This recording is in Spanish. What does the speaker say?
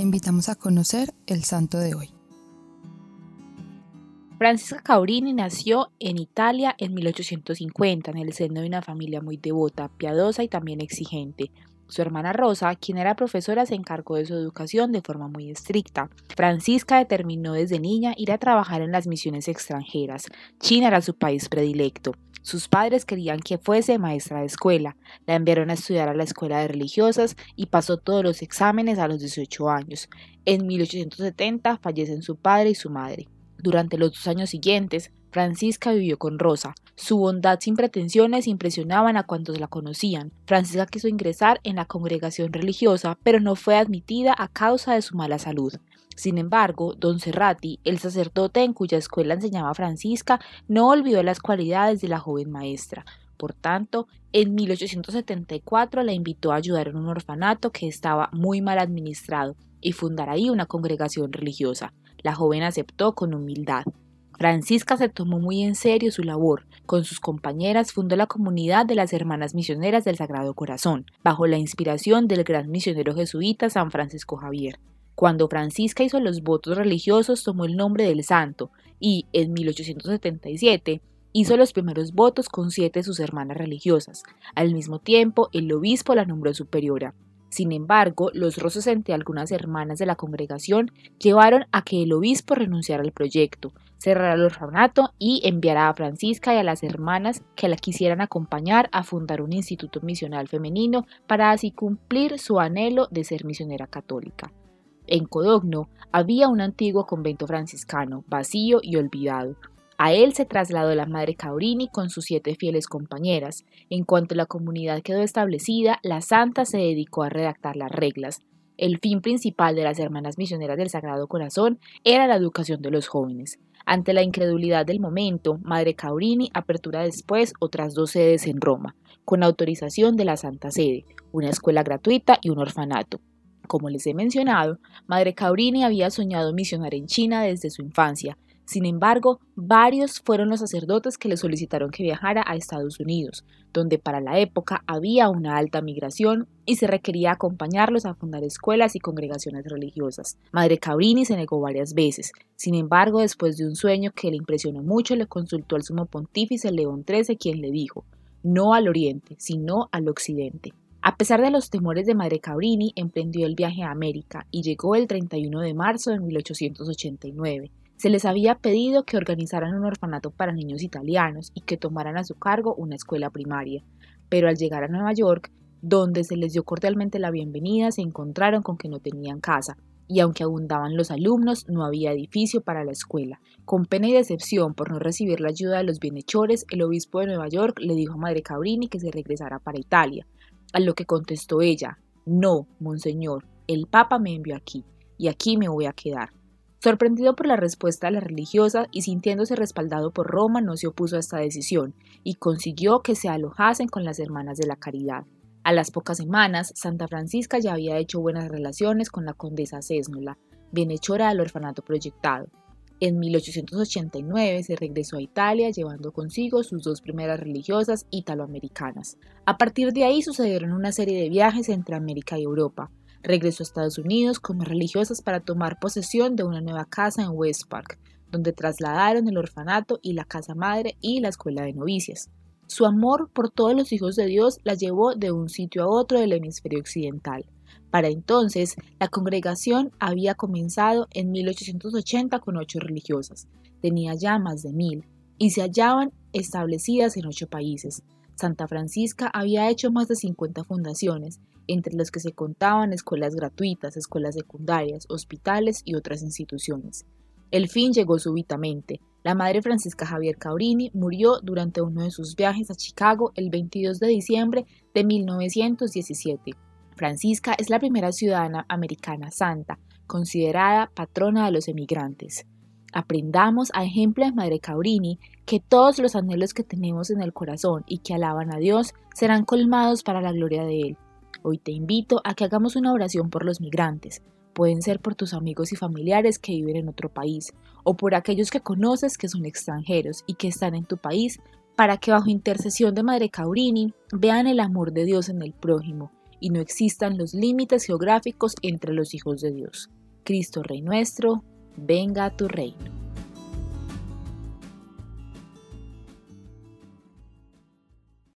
te invitamos a conocer el santo de hoy. Francisca Caurini nació en Italia en 1850 en el seno de una familia muy devota, piadosa y también exigente. Su hermana Rosa, quien era profesora, se encargó de su educación de forma muy estricta. Francisca determinó desde niña ir a trabajar en las misiones extranjeras. China era su país predilecto. Sus padres querían que fuese maestra de escuela. La enviaron a estudiar a la escuela de religiosas y pasó todos los exámenes a los 18 años. En 1870 fallecen su padre y su madre. Durante los dos años siguientes, Francisca vivió con Rosa. Su bondad sin pretensiones impresionaban a cuantos la conocían. Francisca quiso ingresar en la congregación religiosa, pero no fue admitida a causa de su mala salud. Sin embargo, don Serrati, el sacerdote en cuya escuela enseñaba Francisca, no olvidó las cualidades de la joven maestra. Por tanto, en 1874 la invitó a ayudar en un orfanato que estaba muy mal administrado y fundar ahí una congregación religiosa. La joven aceptó con humildad. Francisca se tomó muy en serio su labor. Con sus compañeras fundó la comunidad de las Hermanas Misioneras del Sagrado Corazón, bajo la inspiración del gran misionero jesuita San Francisco Javier. Cuando Francisca hizo los votos religiosos tomó el nombre del santo y, en 1877, hizo los primeros votos con siete de sus hermanas religiosas. Al mismo tiempo, el obispo la nombró superiora. Sin embargo, los roces entre algunas hermanas de la congregación llevaron a que el obispo renunciara al proyecto, cerrara el orfanato y enviara a Francisca y a las hermanas que la quisieran acompañar a fundar un instituto misional femenino para así cumplir su anhelo de ser misionera católica. En Codogno había un antiguo convento franciscano, vacío y olvidado, a él se trasladó la madre Caurini con sus siete fieles compañeras. En cuanto la comunidad quedó establecida, la santa se dedicó a redactar las reglas. El fin principal de las hermanas misioneras del Sagrado Corazón era la educación de los jóvenes. Ante la incredulidad del momento, Madre Caurini apertura después otras dos sedes en Roma, con autorización de la Santa Sede, una escuela gratuita y un orfanato. Como les he mencionado, Madre Caurini había soñado misionar en China desde su infancia, sin embargo, varios fueron los sacerdotes que le solicitaron que viajara a Estados Unidos, donde para la época había una alta migración y se requería acompañarlos a fundar escuelas y congregaciones religiosas. Madre Cabrini se negó varias veces. Sin embargo, después de un sueño que le impresionó mucho, le consultó al sumo pontífice León XIII, quien le dijo, no al oriente, sino al occidente. A pesar de los temores de Madre Cabrini, emprendió el viaje a América y llegó el 31 de marzo de 1889. Se les había pedido que organizaran un orfanato para niños italianos y que tomaran a su cargo una escuela primaria, pero al llegar a Nueva York, donde se les dio cordialmente la bienvenida, se encontraron con que no tenían casa, y aunque abundaban los alumnos, no había edificio para la escuela. Con pena y decepción por no recibir la ayuda de los bienhechores, el obispo de Nueva York le dijo a Madre Cabrini que se regresara para Italia, a lo que contestó ella, no, monseñor, el Papa me envió aquí, y aquí me voy a quedar. Sorprendido por la respuesta de la religiosa y sintiéndose respaldado por Roma, no se opuso a esta decisión y consiguió que se alojasen con las hermanas de la caridad. A las pocas semanas, Santa Francisca ya había hecho buenas relaciones con la condesa Césnola, bienhechora del orfanato proyectado. En 1889 se regresó a Italia llevando consigo sus dos primeras religiosas italoamericanas. A partir de ahí sucedieron una serie de viajes entre América y Europa, Regresó a Estados Unidos como religiosas para tomar posesión de una nueva casa en West Park, donde trasladaron el orfanato y la casa madre y la escuela de novicias. Su amor por todos los hijos de Dios la llevó de un sitio a otro del hemisferio occidental. Para entonces, la congregación había comenzado en 1880 con ocho religiosas, tenía ya más de mil, y se hallaban establecidas en ocho países. Santa Francisca había hecho más de 50 fundaciones entre las que se contaban escuelas gratuitas, escuelas secundarias, hospitales y otras instituciones. El fin llegó súbitamente. La madre Francisca Javier Caurini murió durante uno de sus viajes a Chicago el 22 de diciembre de 1917. Francisca es la primera ciudadana americana santa, considerada patrona de los emigrantes. Aprendamos a ejemplo de Madre Caurini que todos los anhelos que tenemos en el corazón y que alaban a Dios serán colmados para la gloria de Él. Hoy te invito a que hagamos una oración por los migrantes. Pueden ser por tus amigos y familiares que viven en otro país o por aquellos que conoces que son extranjeros y que están en tu país, para que bajo intercesión de Madre Caurini vean el amor de Dios en el prójimo y no existan los límites geográficos entre los hijos de Dios. Cristo Rey nuestro, venga a tu reino.